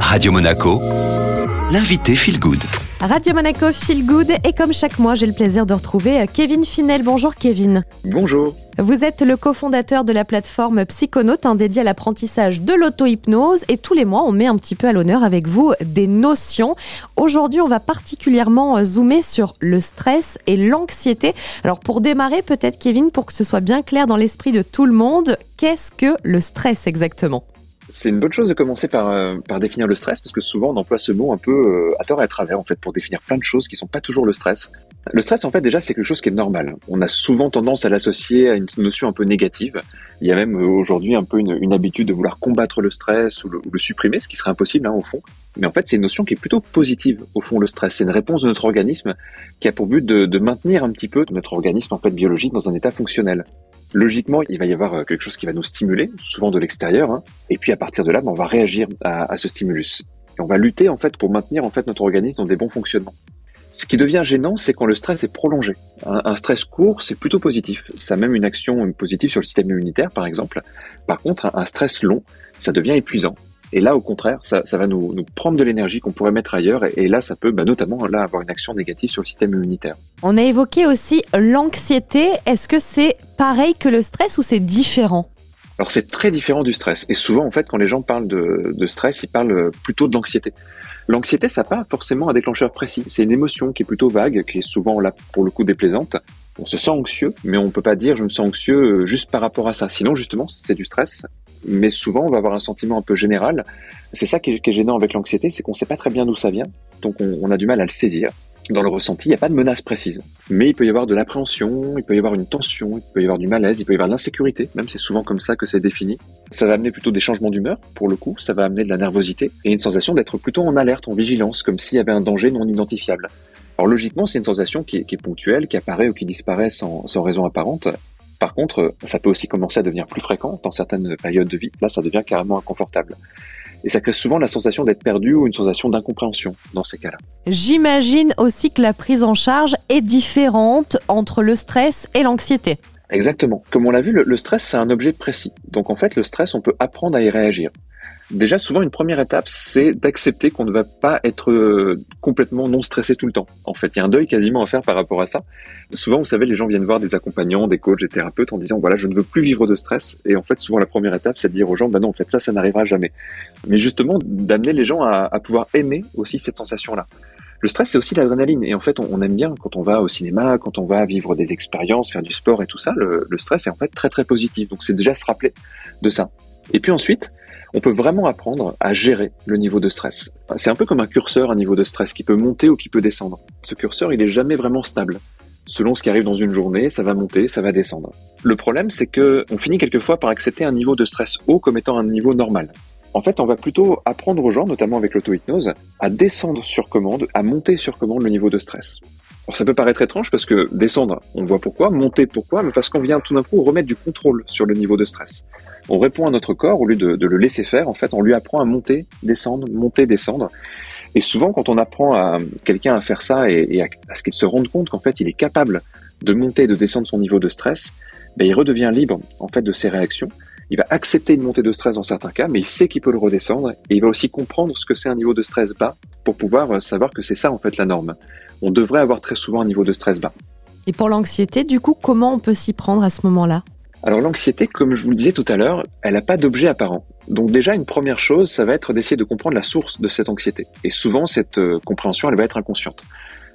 Radio Monaco, l'invité Feel Good. Radio Monaco Feel Good et comme chaque mois, j'ai le plaisir de retrouver euh, Kevin Finel. Bonjour Kevin. Bonjour. Vous êtes le cofondateur de la plateforme Psychonaute, un dédié à l'apprentissage de l'auto-hypnose et tous les mois, on met un petit peu à l'honneur avec vous des notions. Aujourd'hui, on va particulièrement euh, zoomer sur le stress et l'anxiété. Alors pour démarrer, peut-être Kevin, pour que ce soit bien clair dans l'esprit de tout le monde, qu'est-ce que le stress exactement? C'est une bonne chose de commencer par, euh, par définir le stress, parce que souvent on emploie ce mot un peu euh, à tort et à travers, en fait, pour définir plein de choses qui sont pas toujours le stress. Le stress, en fait, déjà, c'est quelque chose qui est normal. On a souvent tendance à l'associer à une notion un peu négative. Il y a même euh, aujourd'hui un peu une, habitude de vouloir combattre le stress ou le, supprimer, ce qui serait impossible, hein, au fond. Mais en fait, c'est une notion qui est plutôt positive, au fond, le stress. C'est une réponse de notre organisme qui a pour but de, de maintenir un petit peu notre organisme, en fait, biologique dans un état fonctionnel logiquement, il va y avoir euh, quelque chose qui va nous stimuler, souvent de l'extérieur, hein, et puis à partir de là, ben, on va réagir à, à, ce stimulus. Et on va lutter en fait pour maintenir en fait notre organisme dans des bons fonctionnements. Ce qui devient gênant, c'est quand le stress est prolongé. Un, stress court, c'est plutôt positif. Ça a même une action positive sur le système immunitaire, par exemple. Par contre, un stress long, ça devient épuisant. Et là, au contraire, ça, va nous, prendre de l'énergie qu'on pourrait mettre ailleurs. Et, là, ça peut bah, notamment avoir une action négative sur le système immunitaire. On a évoqué aussi l'anxiété. Est-ce que c'est pareil que le stress ou c'est différent? Alors c'est très différent du stress. Et souvent, en fait, quand les gens parlent de, de stress, ils parlent plutôt de l'anxiété. L'anxiété, ça n'a pas forcément un déclencheur précis. C'est une émotion qui est plutôt vague, qui est souvent là pour le coup déplaisante. On se sent anxieux, mais on peut pas dire je me sens anxieux juste par rapport à ça. Sinon, justement, c'est du stress. Mais souvent, on va avoir un sentiment un peu général. C'est ça qui est, gênant avec l'anxiété, c'est qu'on sait pas très bien d'où ça vient. Donc, on, on a du mal à le saisir dans le ressenti, il n'y a pas de menace précise. Mais il peut y avoir de l'appréhension, il peut y avoir une tension, il peut y avoir du malaise, il peut y avoir de l'insécurité, même c'est souvent comme ça que c'est défini. Ça va amener plutôt des changements d'humeur, pour le coup, ça va amener de la nervosité et une sensation d'être plutôt en alerte, en vigilance, comme s'il y avait un danger non identifiable. Alors logiquement, c'est une sensation qui est, ponctuelle, qui apparaît ou qui disparaît sans, sans raison apparente. Par contre, ça peut aussi commencer à devenir plus fréquent dans certaines périodes de vie. Là, ça devient carrément inconfortable. Et ça crée souvent la sensation d'être perdu ou une sensation d'incompréhension dans ces cas-là. J'imagine aussi que la prise en charge est différente entre le stress et l'anxiété. Exactement. Comme on l'a vu, le, stress, c'est un objet précis. Donc en fait, le stress, on peut apprendre à y réagir. Déjà, souvent, une première étape, c'est d'accepter qu'on ne va pas être euh, complètement non stressé tout le temps. En fait, il y a un deuil quasiment à faire par rapport à ça. Souvent, vous savez, les gens viennent voir des accompagnants, des coachs, des thérapeutes en disant, voilà, je ne veux plus vivre de stress. Et en fait, souvent, la première étape, c'est de dire aux gens, bah non, en fait, ça, ça n'arrivera jamais. Mais justement, d'amener les gens à pouvoir aimer aussi cette sensation-là. Le stress, c'est aussi l'adrénaline. Et en fait, on, aime bien quand on va au cinéma, quand on va vivre des expériences, faire du sport et tout ça. Le, le stress est en fait très très positif. Donc, c'est déjà se rappeler de ça. Et puis ensuite, on peut vraiment apprendre à gérer le niveau de stress. C'est un peu comme un curseur, un niveau de stress qui peut monter ou qui peut descendre. Ce curseur, il est jamais vraiment stable. Selon ce qui arrive dans une journée, ça va monter, ça va descendre. Le problème, c'est que on finit quelquefois par accepter un niveau de stress haut comme étant un niveau normal. En fait, on va plutôt apprendre aux gens, notamment avec l'auto-hypnose, à descendre sur commande, à monter sur commande le niveau de stress. Alors ça peut paraître étrange parce que descendre, on voit pourquoi, monter pourquoi, mais parce qu'on vient tout d'un coup remettre du contrôle sur le niveau de stress. On répond à notre corps au lieu de, le laisser faire, en fait, on lui apprend à monter, descendre, monter, descendre. Et souvent, quand on apprend à quelqu'un à faire ça et, à, ce qu'il se rende compte qu'en fait, il est capable de monter et de descendre son niveau de stress, ben, il redevient libre en fait de ses réactions. Il va accepter une montée de stress dans certains cas, mais il sait qu'il peut le redescendre et il va aussi comprendre ce que c'est un niveau de stress bas pour pouvoir savoir que c'est ça en fait la norme on devrait avoir très souvent un niveau de stress bas. Et pour l'anxiété, du coup, comment on peut s'y prendre à ce moment-là? Alors l'anxiété, comme je vous le disais tout à l'heure, elle n'a pas d'objet apparent. Donc déjà, une première chose, ça va être d'essayer de comprendre la source de cette anxiété. Et souvent, cette euh, compréhension, elle va être inconsciente.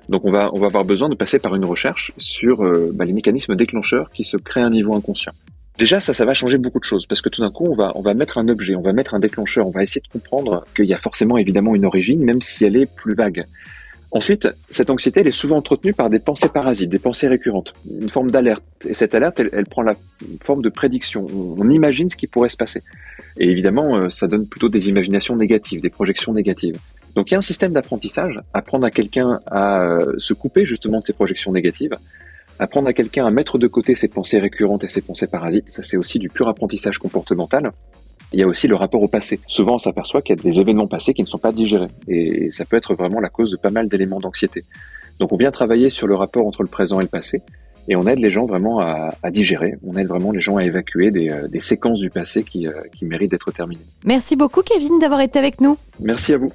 Donc on va, on va avoir besoin de passer par une recherche sur euh, bah, les mécanismes déclencheurs qui se créent à un niveau inconscient. Déjà, ça, ça va changer beaucoup de choses parce que tout d'un coup, on va, on va mettre un objet, on va mettre un déclencheur, on va essayer de comprendre qu'il y a forcément évidemment une origine, même si elle est plus vague. Ensuite, cette anxiété, elle est souvent entretenue par des pensées parasites, des pensées récurrentes, une forme d'alerte. Et cette alerte, elle, prend la forme de prédiction. On, on, imagine ce qui pourrait se passer. Et évidemment, euh, ça donne plutôt des imaginations négatives, des projections négatives. Donc il y a un système d'apprentissage, apprendre à quelqu'un à euh, se couper justement de ces projections négatives, apprendre à quelqu'un à mettre de côté ses pensées récurrentes et ses pensées parasites, ça c'est aussi du pur apprentissage comportemental il y a aussi le rapport au passé. Souvent, on s'aperçoit qu'il y a des événements passés qui ne sont pas digérés. Et ça peut être vraiment la cause de pas mal d'éléments d'anxiété. Donc on vient travailler sur le rapport entre le présent et le passé. et on aide les gens vraiment à, digérer, on aide vraiment les gens à évacuer des, des séquences du passé qui, qui méritent d'être terminées. Merci beaucoup Kevin d'avoir été avec nous. Merci à vous.